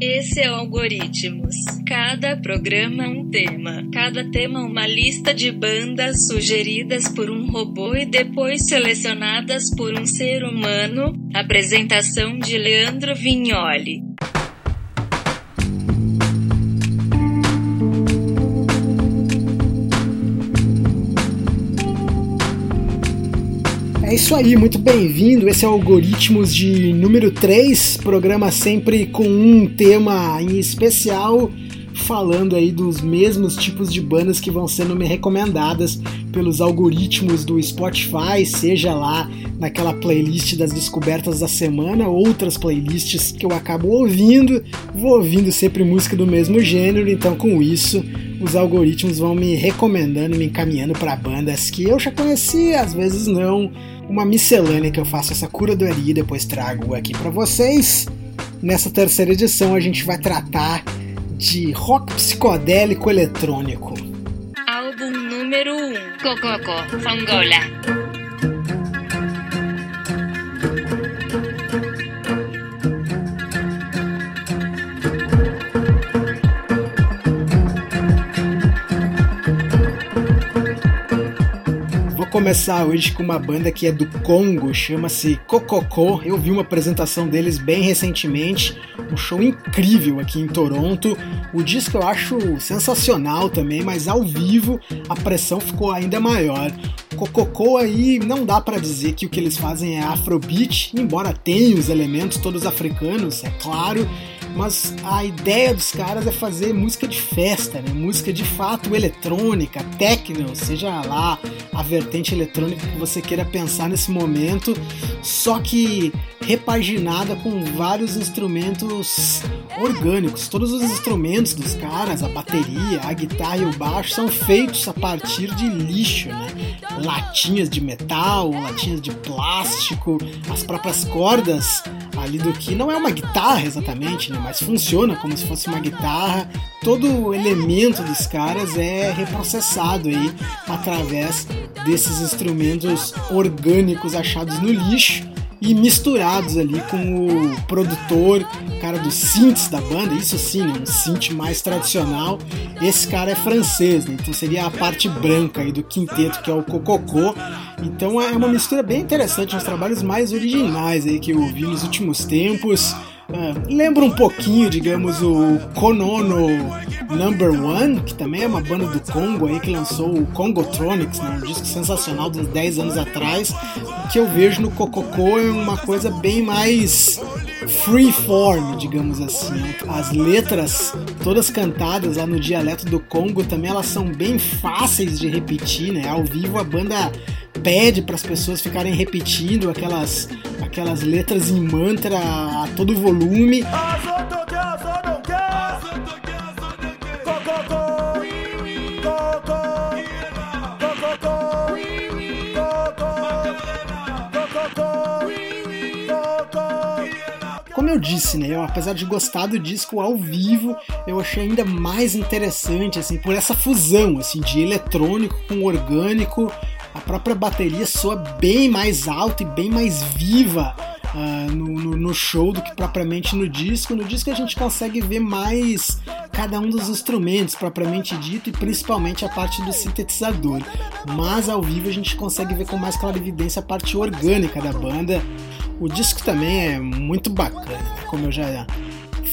Esse é o Algoritmos. Cada programa um tema. Cada tema uma lista de bandas sugeridas por um robô e depois selecionadas por um ser humano. Apresentação de Leandro Vignoli. Isso aí, muito bem-vindo. Esse é o Algoritmos de número 3, programa sempre com um tema em especial, falando aí dos mesmos tipos de bandas que vão sendo me recomendadas pelos algoritmos do Spotify, seja lá naquela playlist das descobertas da semana, outras playlists que eu acabo ouvindo, vou ouvindo sempre música do mesmo gênero, então com isso os algoritmos vão me recomendando, me encaminhando para bandas que eu já conhecia, às vezes não uma miscelânea que eu faço essa curadoria e depois trago aqui para vocês. Nessa terceira edição a gente vai tratar de rock psicodélico eletrônico. Álbum número 1. Cococo, Angola. Começar hoje com uma banda que é do Congo, chama-se Cococó. Eu vi uma apresentação deles bem recentemente, um show incrível aqui em Toronto. O disco eu acho sensacional também, mas ao vivo a pressão ficou ainda maior. Cococó aí não dá para dizer que o que eles fazem é afrobeat, embora tenha os elementos todos africanos, é claro mas a ideia dos caras é fazer música de festa, né? música de fato eletrônica, techno, seja lá a vertente eletrônica que você queira pensar nesse momento, só que repaginada com vários instrumentos orgânicos. Todos os instrumentos dos caras, a bateria, a guitarra e o baixo, são feitos a partir de lixo, né? Latinhas de metal, latinhas de plástico, as próprias cordas do que não é uma guitarra exatamente, né? Mas funciona como se fosse uma guitarra. Todo o elemento dos caras é reprocessado aí através desses instrumentos orgânicos achados no lixo e misturados ali com o produtor, cara dos synths da banda, isso sim, né, um synth mais tradicional. Esse cara é francês, né, então seria a parte branca aí do quinteto que é o Cococô. Então é uma mistura bem interessante, uns trabalhos mais originais aí que eu vi nos últimos tempos. Uh, lembra um pouquinho, digamos, o Konono Number One, que também é uma banda do Congo aí que lançou o Congotronics, né, um disco sensacional de uns 10 anos atrás. Que eu vejo no Cococô é uma coisa bem mais freeform, digamos assim. As letras, todas cantadas lá no dialeto do Congo, também elas são bem fáceis de repetir, né? Ao vivo a banda pede para as pessoas ficarem repetindo aquelas, aquelas letras em mantra a todo volume. Como eu disse, né, eu, apesar de gostar do disco ao vivo, eu achei ainda mais interessante, assim, por essa fusão, assim, de eletrônico com orgânico, a própria bateria soa bem mais alta e bem mais viva uh, no, no, no, show do que propriamente no disco. No disco a gente consegue ver mais cada um dos instrumentos propriamente dito e principalmente a parte do sintetizador. Mas ao vivo a gente consegue ver com mais clarividência a parte orgânica da banda. O disco também é muito bacana, né? como eu já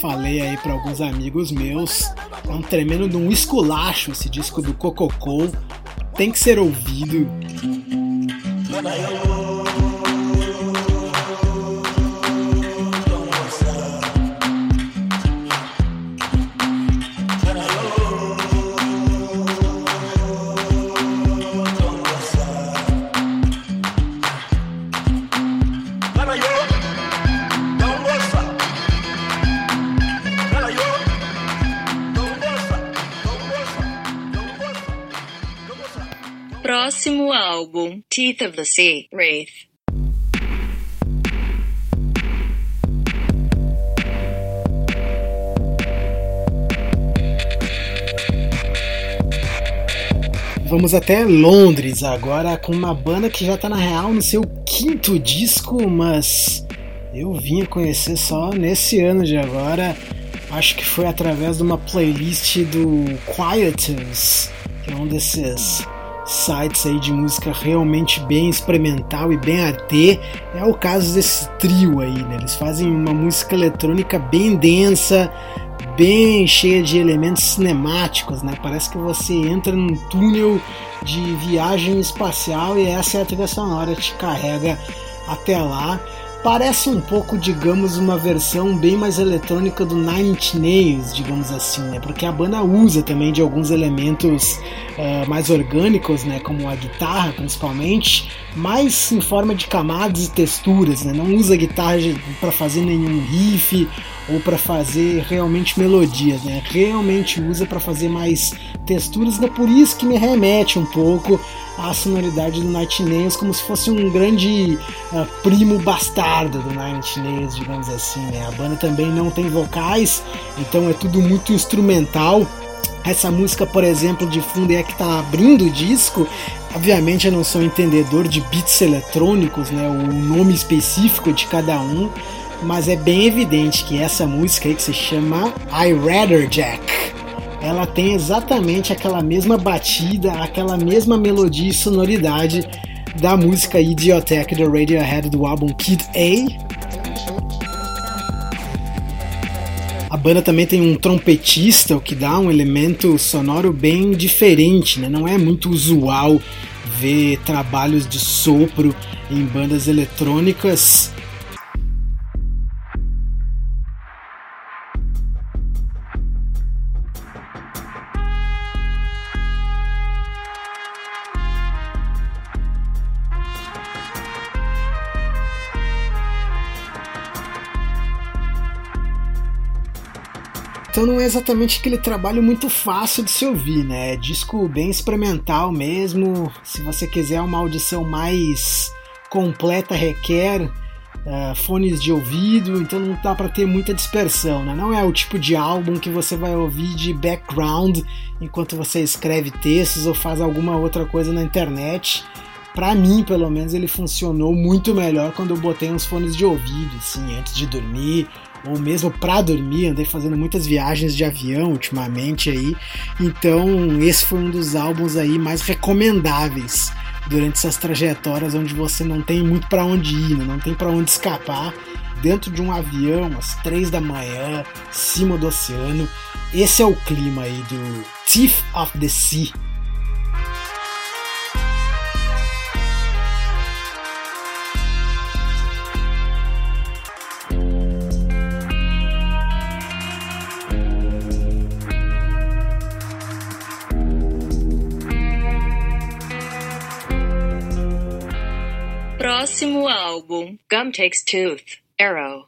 falei aí para alguns amigos meus. É um tremendo de um esculacho esse disco do Cococô tem que ser ouvido. Próximo álbum, Teeth of the Sea, Wraith. Vamos até Londres agora com uma banda que já tá na real no seu quinto disco, mas eu vim conhecer só nesse ano de agora Acho que foi através de uma playlist do Quietus, que é um desses sites aí de música realmente bem experimental e bem AT. É o caso desse trio aí, né? Eles fazem uma música eletrônica bem densa, bem cheia de elementos cinemáticos, né? Parece que você entra num túnel de viagem espacial e essa é a trilha sonora te carrega até lá. Parece um pouco, digamos, uma versão bem mais eletrônica do Nine Inch Nails, digamos assim, né? Porque a banda usa também de alguns elementos uh, mais orgânicos, né? Como a guitarra, principalmente, mais em forma de camadas e texturas, né? Não usa guitarra para fazer nenhum riff ou para fazer realmente melodias, né? Realmente usa para fazer mais texturas, é por isso que me remete um pouco à sonoridade do Night Nails, como se fosse um grande uh, primo bastardo do Night Nails, digamos assim, né? A banda também não tem vocais, então é tudo muito instrumental. Essa música, por exemplo, de fundo é a que está abrindo o disco. Obviamente eu não sou entendedor de beats eletrônicos, né? O nome específico de cada um, mas é bem evidente que essa música aí que se chama I Rather Jack, ela tem exatamente aquela mesma batida, aquela mesma melodia e sonoridade da música Idiotech do Radiohead do álbum Kid A. A banda também tem um trompetista, o que dá um elemento sonoro bem diferente, né? não é muito usual ver trabalhos de sopro em bandas eletrônicas Então não é exatamente aquele trabalho muito fácil de se ouvir, né? É disco bem experimental mesmo. Se você quiser uma audição mais completa, requer uh, fones de ouvido, então não dá para ter muita dispersão, né? Não é o tipo de álbum que você vai ouvir de background enquanto você escreve textos ou faz alguma outra coisa na internet. Para mim, pelo menos, ele funcionou muito melhor quando eu botei uns fones de ouvido, assim, antes de dormir ou mesmo para dormir, andei fazendo muitas viagens de avião ultimamente aí. Então, esse foi um dos álbuns aí mais recomendáveis durante essas trajetórias onde você não tem muito para onde ir, né? não tem para onde escapar. Dentro de um avião, às três da manhã, cima do oceano. Esse é o clima aí do Thief of the Sea, Próximo álbum: Gum Takes Tooth, Arrow.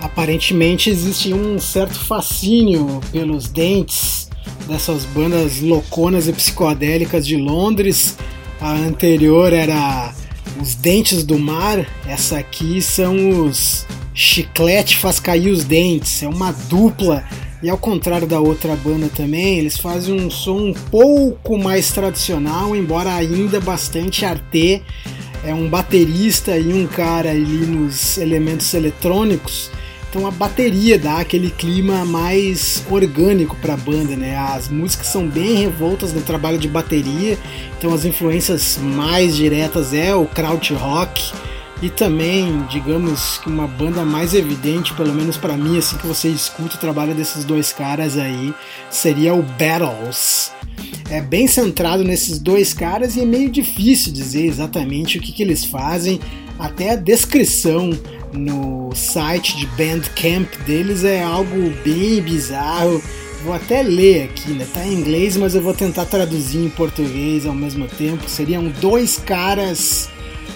Aparentemente existe um certo fascínio pelos dentes dessas bandas louconas e psicodélicas de Londres. A anterior era os dentes do mar, essa aqui são os chiclete faz cair os dentes, é uma dupla. E ao contrário da outra banda também, eles fazem um som um pouco mais tradicional, embora ainda bastante arte. É um baterista e um cara ali nos elementos eletrônicos então a bateria dá aquele clima mais orgânico para a banda, né? As músicas são bem revoltas no trabalho de bateria, então as influências mais diretas é o kraut rock e também, digamos que uma banda mais evidente, pelo menos para mim, assim que você escuta o trabalho desses dois caras aí, seria o Battles. É bem centrado nesses dois caras e é meio difícil dizer exatamente o que, que eles fazem, até a descrição no site de Bandcamp deles é algo bem bizarro. Vou até ler aqui, né? Tá em inglês, mas eu vou tentar traduzir em português ao mesmo tempo. Seriam dois caras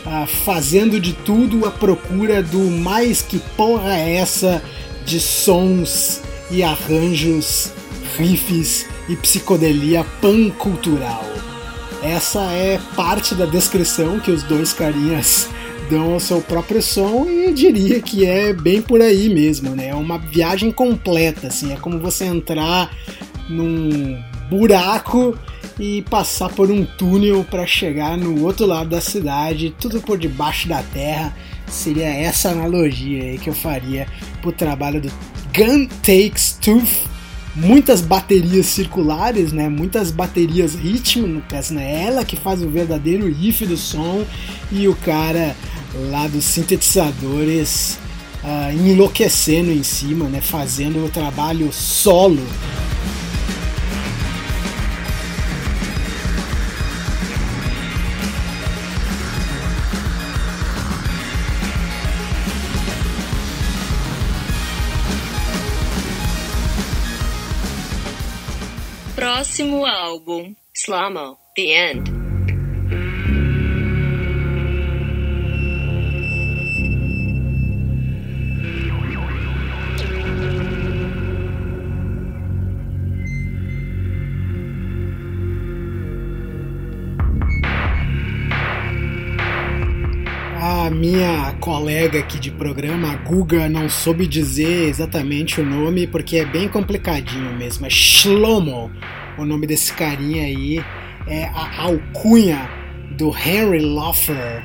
ah, fazendo de tudo à procura do mais que porra é essa de sons e arranjos, riffs e psicodelia pancultural. Essa é parte da descrição que os dois carinhas fidelidão ao seu próprio som e diria que é bem por aí mesmo, né? É uma viagem completa, assim, é como você entrar num buraco e passar por um túnel para chegar no outro lado da cidade, tudo por debaixo da terra. Seria essa analogia aí que eu faria pro trabalho do Gun Takes Tooth muitas baterias circulares, né? Muitas baterias ritmo, no caso, né? Ela que faz o verdadeiro riff do som e o cara lá dos sintetizadores uh, enlouquecendo em cima, né? Fazendo o trabalho solo. Próximo álbum, Slamo, The End. Minha colega aqui de programa, a Guga, não soube dizer exatamente o nome porque é bem complicadinho mesmo. É Shlomo o nome desse carinha aí é a alcunha do Henry Loffer.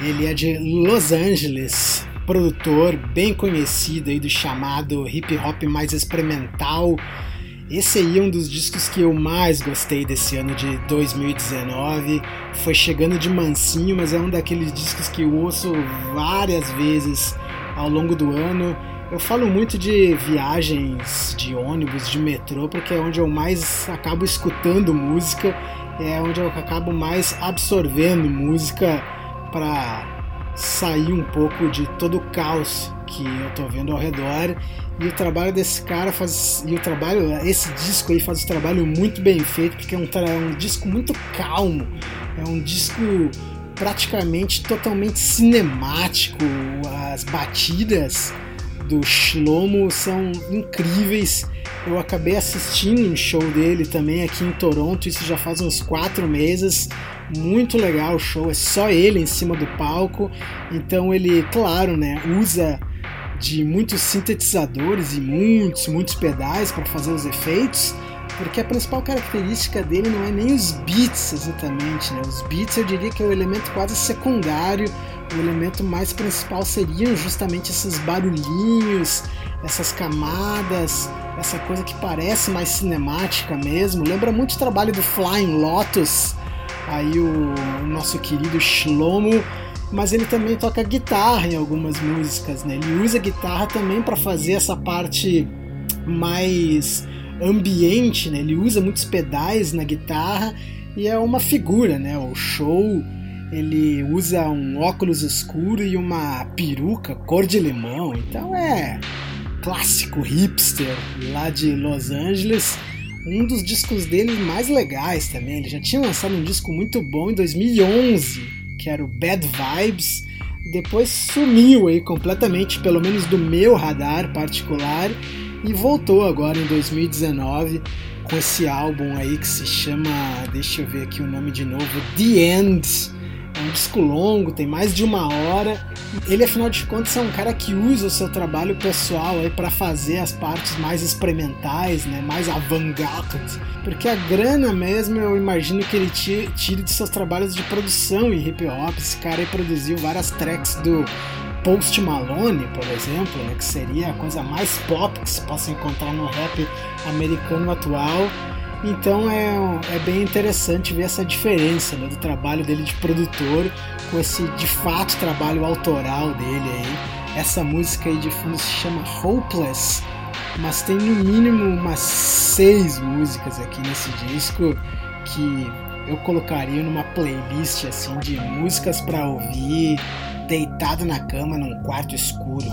Ele é de Los Angeles, produtor bem conhecido aí do chamado hip hop mais experimental. Esse aí é um dos discos que eu mais gostei desse ano de 2019. Foi chegando de mansinho, mas é um daqueles discos que eu ouço várias vezes ao longo do ano. Eu falo muito de viagens de ônibus, de metrô, porque é onde eu mais acabo escutando música, é onde eu acabo mais absorvendo música para sair um pouco de todo o caos que eu tô vendo ao redor. E o trabalho desse cara faz. E o trabalho, esse disco aí faz um trabalho muito bem feito, porque é um, é um disco muito calmo, é um disco praticamente totalmente cinemático, as batidas do Shlomo são incríveis. Eu acabei assistindo um show dele também aqui em Toronto, isso já faz uns quatro meses. Muito legal o show, é só ele em cima do palco. Então ele, claro, né, usa de muitos sintetizadores e muitos, muitos pedais para fazer os efeitos, porque a principal característica dele não é nem os beats exatamente, né? Os beats eu diria que é o elemento quase secundário o elemento mais principal seriam justamente esses barulhinhos, essas camadas, essa coisa que parece mais cinemática mesmo. Lembra muito o trabalho do Flying Lotus, aí o, nosso querido Shlomo, mas ele também toca guitarra em algumas músicas, né? Ele usa guitarra também para fazer essa parte mais ambiente, né? Ele usa muitos pedais na guitarra e é uma figura, né? O show ele usa um óculos escuro e uma peruca cor de limão, então é clássico hipster lá de Los Angeles. Um dos discos dele mais legais também. Ele já tinha lançado um disco muito bom em 2011, que era o Bad Vibes. Depois sumiu aí completamente, pelo menos do meu radar particular, e voltou agora em 2019 com esse álbum aí que se chama, deixa eu ver aqui o nome de novo, The End é um disco longo, tem mais de uma hora. Ele, afinal de contas, é um cara que usa o seu trabalho pessoal aí para fazer as partes mais experimentais, né, mais avant-garde. Porque a grana mesmo, eu imagino que ele tire de seus trabalhos de produção em hip hop. Esse cara aí produziu várias tracks do Post Malone, por exemplo, né, que seria a coisa mais pop que se possa encontrar no rap americano atual. Então é, é bem interessante ver essa diferença né, do trabalho dele de produtor com esse de fato trabalho autoral dele aí. Essa música aí de fundo se chama Hopeless, mas tem no mínimo umas seis músicas aqui nesse disco que eu colocaria numa playlist assim de músicas para ouvir deitado na cama num quarto escuro.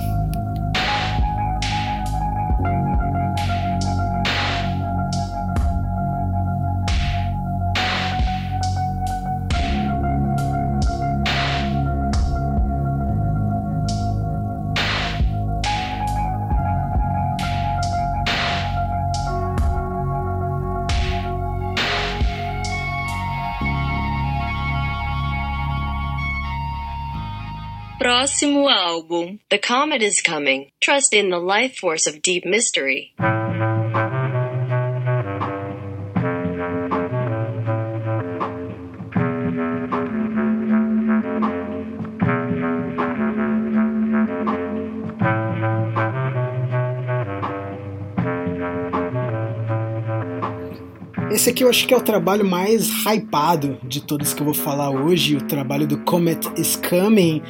Próximo álbum. The comet is coming. Trust in the life force of deep mystery. Esse aqui eu acho que é o trabalho mais hypado de todos que eu vou falar hoje, o trabalho do Comet is Coming,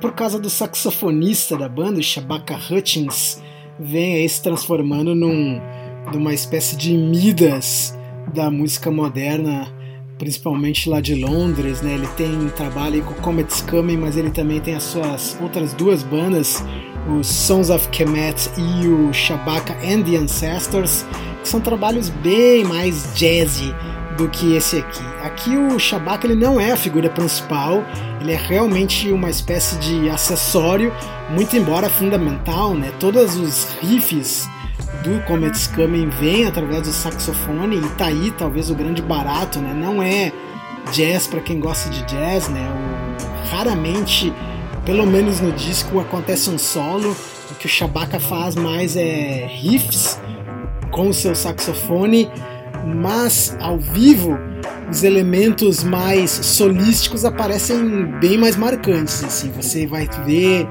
por causa do saxofonista da banda, Shabaka Hutchins, vem aí se transformando num, numa espécie de Midas da música moderna, principalmente lá de Londres, né? Ele tem trabalho com Comet's Coming, mas ele também tem as suas outras duas bandas, os Sons of Kemet e o Shabaka and the Ancestors, que são trabalhos bem mais jazzy do que esse aqui. Aqui o Shabaka ele não é a figura principal, ele é realmente uma espécie de acessório, muito embora fundamental, né? Todos os riffs do Comet's Coming vêm através do saxofone e tá aí talvez o grande barato, né? Não é jazz para quem gosta de jazz, né? O, raramente, pelo menos no disco, acontece um solo. O que o Shabaka faz mais é riffs com o seu saxofone, mas ao vivo os elementos mais solísticos aparecem bem mais marcantes. Assim, você vai ver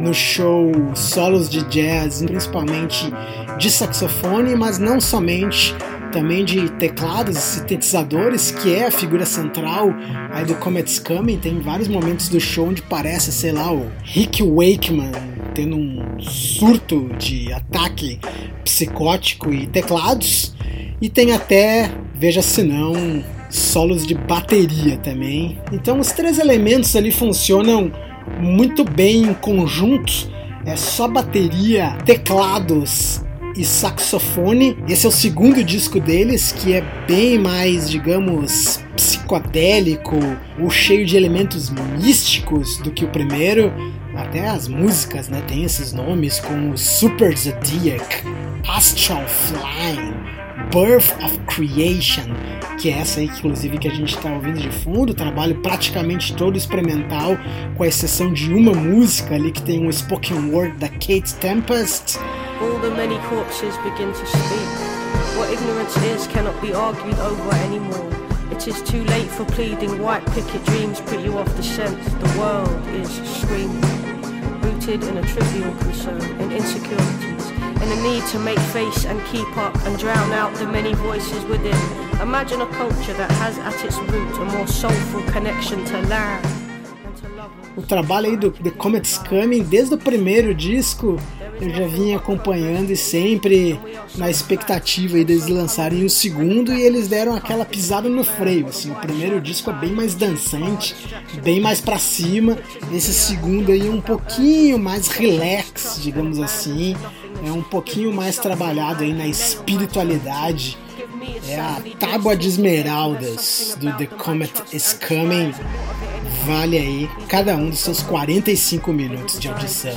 no show solos de jazz, principalmente de saxofone, mas não somente, também de teclados e sintetizadores, que é a figura central aí do Comet's Coming. Tem vários momentos do show onde parece, sei lá, o Rick Wakeman tendo um surto de ataque psicótico e teclados. E tem até, veja se não, solos de bateria também. Então os três elementos ali funcionam muito bem em conjunto. É só bateria, teclados e saxofone. Esse é o segundo disco deles, que é bem mais, digamos, psicodélico ou cheio de elementos místicos do que o primeiro. Até as músicas, né, tem esses nomes como Super Zodiac, Astral Flying, Birth of Creation, que é essa aí, inclusive, que a gente está ouvindo de fundo, trabalho praticamente todo experimental, com a exceção de uma música ali que tem um spoken word da Kate Tempest. All the many corpses begin to speak. What ignorance is cannot be argued over anymore. It is too late for pleading. White picket dreams put you off the scent. The world is screaming, rooted in a trivial concern, in insecurities, in a need to make face and keep up and drown out the many voices within. Imagine a culture that has at its root a more soulful connection to land. O trabalho aí do The Comet's Coming, desde o primeiro disco, eu já vinha acompanhando e sempre na expectativa aí deles lançarem o segundo e eles deram aquela pisada no freio, assim, o primeiro disco é bem mais dançante, bem mais para cima, esse segundo aí é um pouquinho mais relax, digamos assim, é um pouquinho mais trabalhado aí na espiritualidade, é a tábua de esmeraldas do The Comet is Coming, vale aí cada um dos seus 45 minutos de audição.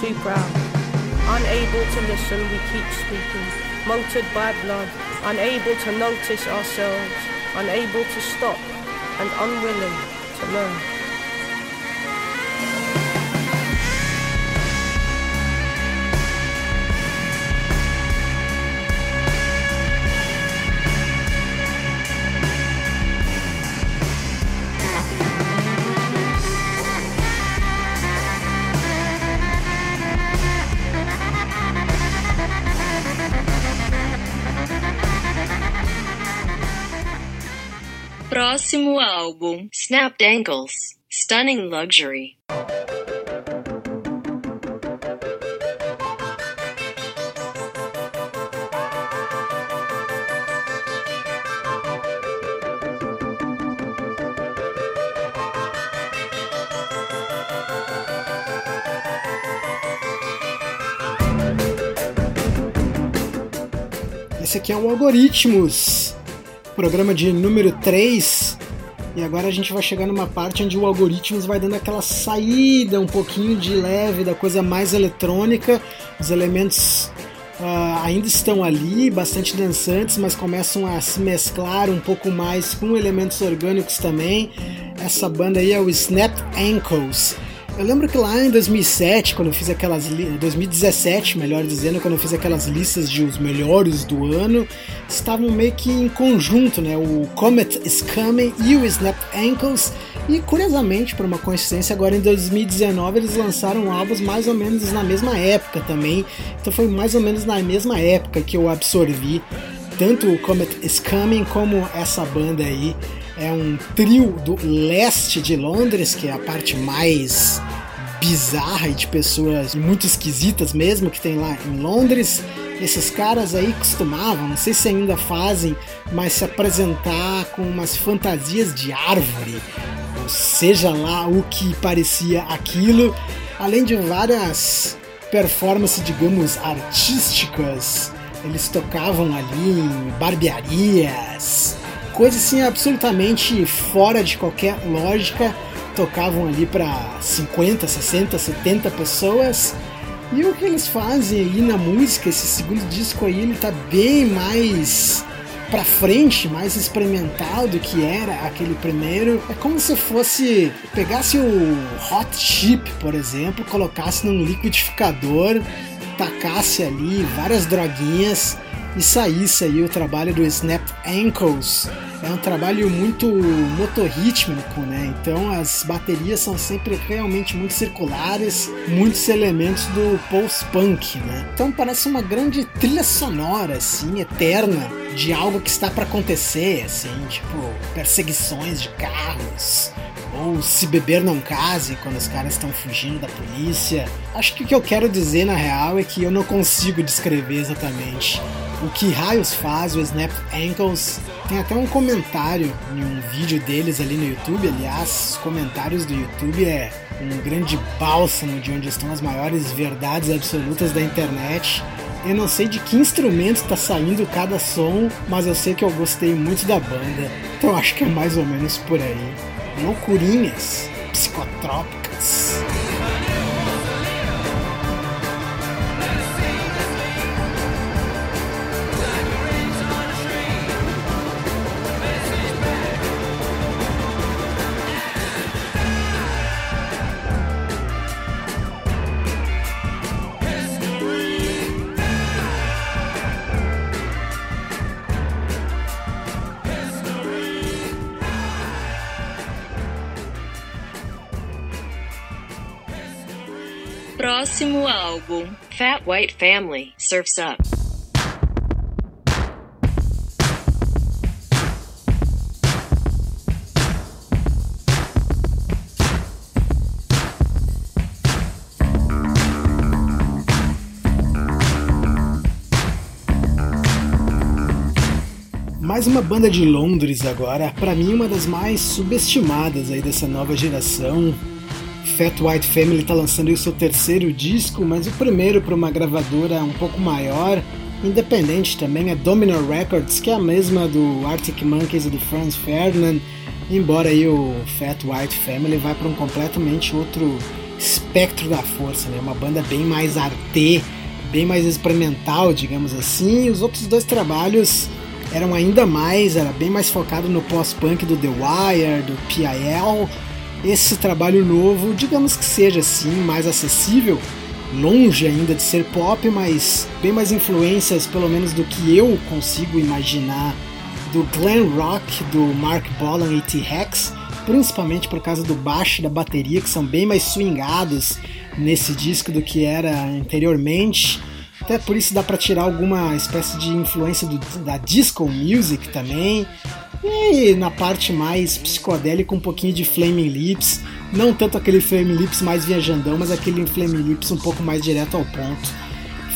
too proud. Unable to listen, we keep speaking. Motored by blood, unable to notice ourselves, unable to stop, and unwilling to learn. Próximo álbum. Snapped ankles. Stunning luxury. Esse aqui é o Algoritmos, programa de número 3. E agora a gente vai chegar numa parte onde o Algoritmos vai dando aquela saída um pouquinho de leve da coisa mais eletrônica. Os elementos uh, ainda estão ali, bastante dançantes, mas começam a se mesclar um pouco mais com elementos orgânicos também. essa banda aí é o Snap Ankles. Eu lembro que lá em 2007, quando eu fiz aquelas 2017, melhor dizendo, quando eu fiz aquelas listas de os melhores do ano, estavam meio que em conjunto, né? O Comet is Coming e o Snap Ankles. E curiosamente, por uma coincidência, agora em 2019 eles lançaram álbuns mais ou menos na mesma época também. Então foi mais ou menos na mesma época que eu absorvi tanto o Comet is Coming como essa banda aí. É um trio do leste de Londres, que é a parte mais bizarra e de pessoas muito esquisitas mesmo que tem lá em Londres. Esses caras aí costumavam, não sei se ainda fazem, mas se apresentar com umas fantasias de árvore, ou seja lá o que parecia aquilo, além de várias performances, digamos, artísticas eles tocavam ali em barbearias, coisas assim absolutamente fora de qualquer lógica. Tocavam ali para 50, 60, 70 pessoas. E o que eles fazem aí na música, esse segundo disco aí, ele tá bem mais pra frente, mais experimental do que era aquele primeiro. É como se fosse pegasse o hot chip, por exemplo, colocasse num liquidificador tacasse ali várias droguinhas e saísse aí o trabalho do Snap Ankles. É um trabalho muito motorrítmico, né? Então as baterias são sempre realmente muito circulares, muitos elementos do post-punk, né? Então parece uma grande trilha sonora, assim, eterna, de algo que está para acontecer, assim, tipo perseguições de carros, ou se beber não case quando os caras estão fugindo da polícia. Acho que o que eu quero dizer na real é que eu não consigo descrever exatamente o que raios faz o Snap Ankles. Tem até um comentário em um vídeo deles ali no YouTube. Aliás, os comentários do YouTube é um grande bálsamo de onde estão as maiores verdades absolutas da internet. Eu não sei de que instrumento está saindo cada som, mas eu sei que eu gostei muito da banda. Então acho que é mais ou menos por aí loucurinhas psicotrópicas. Fat White Family, Surfs Up. Mais uma banda de Londres agora, para mim uma das mais subestimadas aí dessa nova geração. Fat White Family está lançando o seu terceiro disco, mas o primeiro para uma gravadora um pouco maior, independente também, é Domino Records, que é a mesma do Arctic Monkeys e do Franz Ferdinand, embora aí o Fat White Family vá para um completamente outro espectro da força, né? Uma banda bem mais arte, bem mais experimental, digamos assim. E os outros dois trabalhos eram ainda mais, era bem mais focado no pós-punk do The Wire, do PIL esse trabalho novo, digamos que seja assim, mais acessível, longe ainda de ser pop, mas bem mais influências, pelo menos do que eu consigo imaginar, do glam rock do Mark Bolan e T-Rex, principalmente por causa do baixo e da bateria, que são bem mais swingados nesse disco do que era anteriormente. Até por isso dá para tirar alguma espécie de influência do, da disco music também. E na parte mais psicodélica, um pouquinho de Flaming Lips. Não tanto aquele Flaming Lips mais viajandão, mas aquele Flaming Lips um pouco mais direto ao ponto.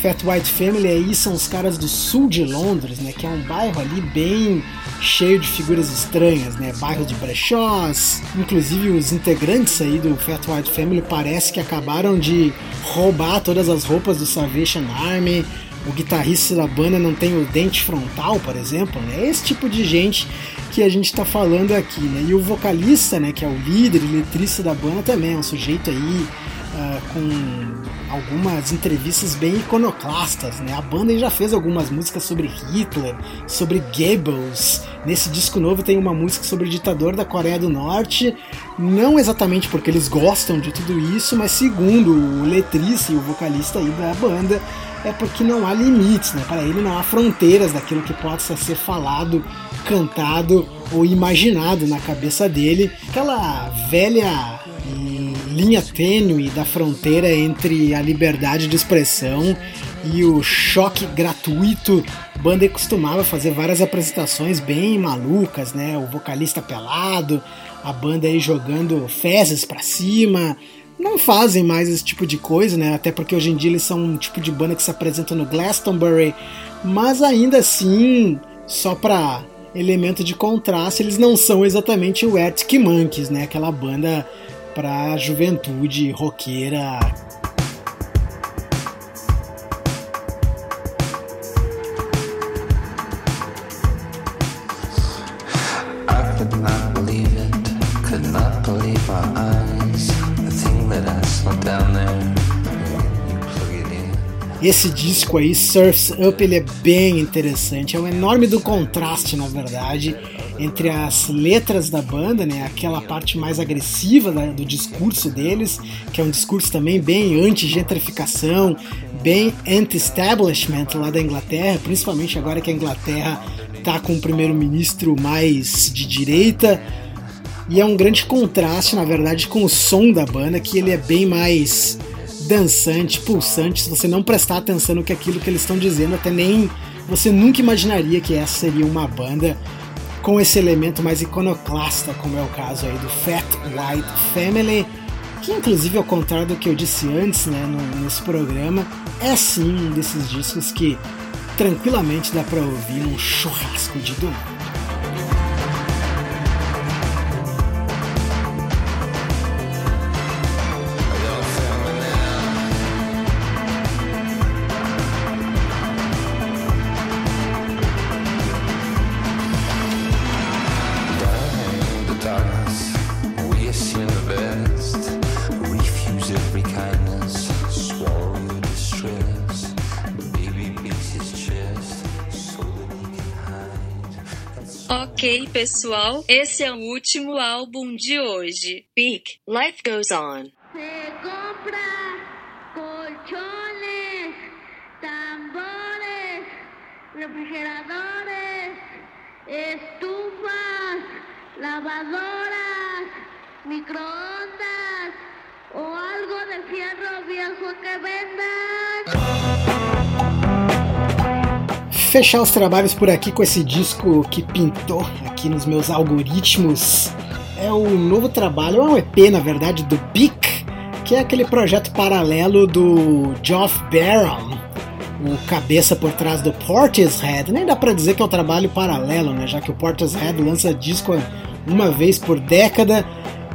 Fat White Family aí são os caras do sul de Londres, né? Que é um bairro ali bem cheio de figuras estranhas, né? Bairro de brechós. Inclusive os integrantes aí do Fat White Family parece que acabaram de roubar todas as roupas do Salvation Army o guitarrista da banda não tem o dente frontal, por exemplo, né? Esse tipo de gente que a gente está falando aqui, né? E o vocalista, né, que é o líder letrista da banda também, é um sujeito aí uh, com algumas entrevistas bem iconoclastas, né? A banda já fez algumas músicas sobre Hitler, sobre Goebbels. Nesse disco novo tem uma música sobre o ditador da Coreia do Norte, não exatamente porque eles gostam de tudo isso, mas segundo o letrista e o vocalista aí da banda, é porque não há limites, né? Para ele não há fronteiras daquilo que possa ser falado, cantado ou imaginado na cabeça dele. Aquela velha linha tênue da fronteira entre a liberdade de expressão e o choque gratuito. Banda costumava fazer várias apresentações bem malucas, né? O vocalista pelado, a banda aí jogando fezes para cima. Não fazem mais esse tipo de coisa, né? Até porque hoje em dia eles são um tipo de banda que se apresenta no Glastonbury, mas ainda assim, só pra elemento de contraste, eles não são exatamente o Arctic Monkeys, né? Aquela banda para a juventude roqueira. Esse disco aí, Surfs Up, ele é bem interessante. É um enorme do contraste, na verdade entre as letras da banda, né, aquela parte mais agressiva do discurso deles, que é um discurso também bem anti-gentrificação, bem anti-establishment lá da Inglaterra, principalmente agora que a Inglaterra está com um primeiro-ministro mais de direita. E é um grande contraste, na verdade, com o som da banda, que ele é bem mais dançante, pulsante, se você não prestar atenção no que aquilo que eles estão dizendo, até nem você nunca imaginaria que essa seria uma banda com esse elemento mais iconoclasta, como é o caso aí do Fat White Family, que inclusive ao contrário do que eu disse antes, né, nesse programa, é sim um desses discos que tranquilamente dá para ouvir um churrasco de domingo. Pessoal, esse é o último álbum de hoje. Beak, Life Goes On. Se compra colchones, tambores, refrigeradores, estufas, lavadoras, microondas o algo de fierro viejo que vendan fechar os trabalhos por aqui com esse disco que pintou aqui nos meus algoritmos. É o novo trabalho, é um EP na verdade, do Bic, que é aquele projeto paralelo do Geoff Barron, o cabeça por trás do Portishead. Nem dá pra dizer que é um trabalho paralelo, né? Já que o Portishead lança disco uma vez por década.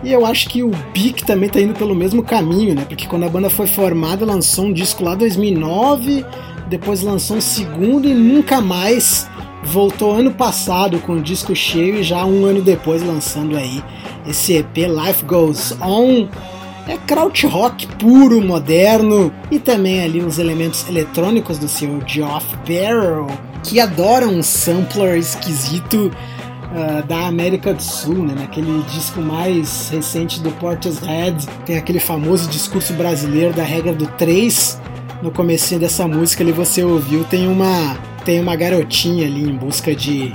E eu acho que o Bic também tá indo pelo mesmo caminho, né? Porque quando a banda foi formada, lançou um disco lá em 2009 depois lançou um segundo e nunca mais voltou ano passado com o disco cheio e já um ano depois lançando aí esse EP Life Goes On. É krautrock puro, moderno e também ali uns elementos eletrônicos do seu Geoff Barrow, que adora um sampler esquisito uh, da América do Sul, né? naquele disco mais recente do Portishead, tem aquele famoso discurso brasileiro da regra do 3, no começo dessa música ali você ouviu, tem uma tem uma garotinha ali em busca de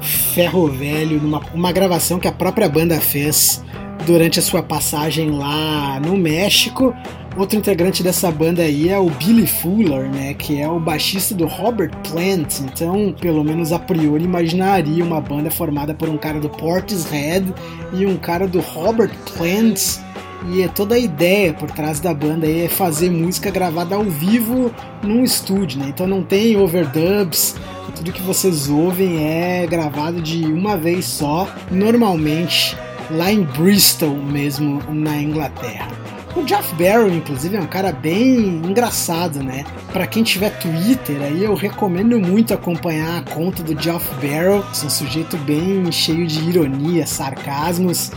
ferro velho, numa uma gravação que a própria banda fez durante a sua passagem lá no México. Outro integrante dessa banda aí é o Billy Fuller, né, que é o baixista do Robert Plant. Então, pelo menos a priori, imaginaria uma banda formada por um cara do Portishead e um cara do Robert Plant e é toda a ideia por trás da banda é fazer música gravada ao vivo num estúdio, né? Então não tem overdubs, tudo que vocês ouvem é gravado de uma vez só, normalmente lá em Bristol mesmo, na Inglaterra. O Jeff Barrow, inclusive, é um cara bem engraçado, né? Para quem tiver Twitter, aí eu recomendo muito acompanhar a conta do Jeff Barrow. É um sujeito bem cheio de ironia, sarcasmos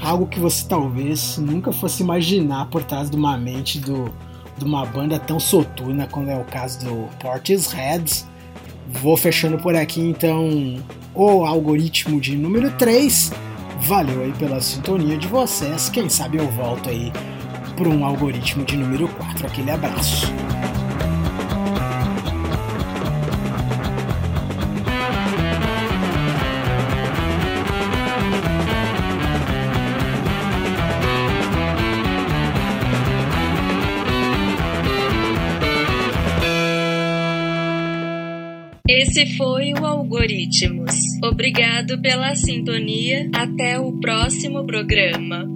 algo que você talvez nunca fosse imaginar por trás de uma mente do, de uma banda tão soturna, como é o caso do Portishead. Vou fechando por aqui então o algoritmo de número 3. Valeu aí pela sintonia de vocês. Quem sabe eu volto aí para um algoritmo de número 4. Aquele abraço. Esse foi o Algoritmos. Obrigado pela sintonia. Até o próximo programa.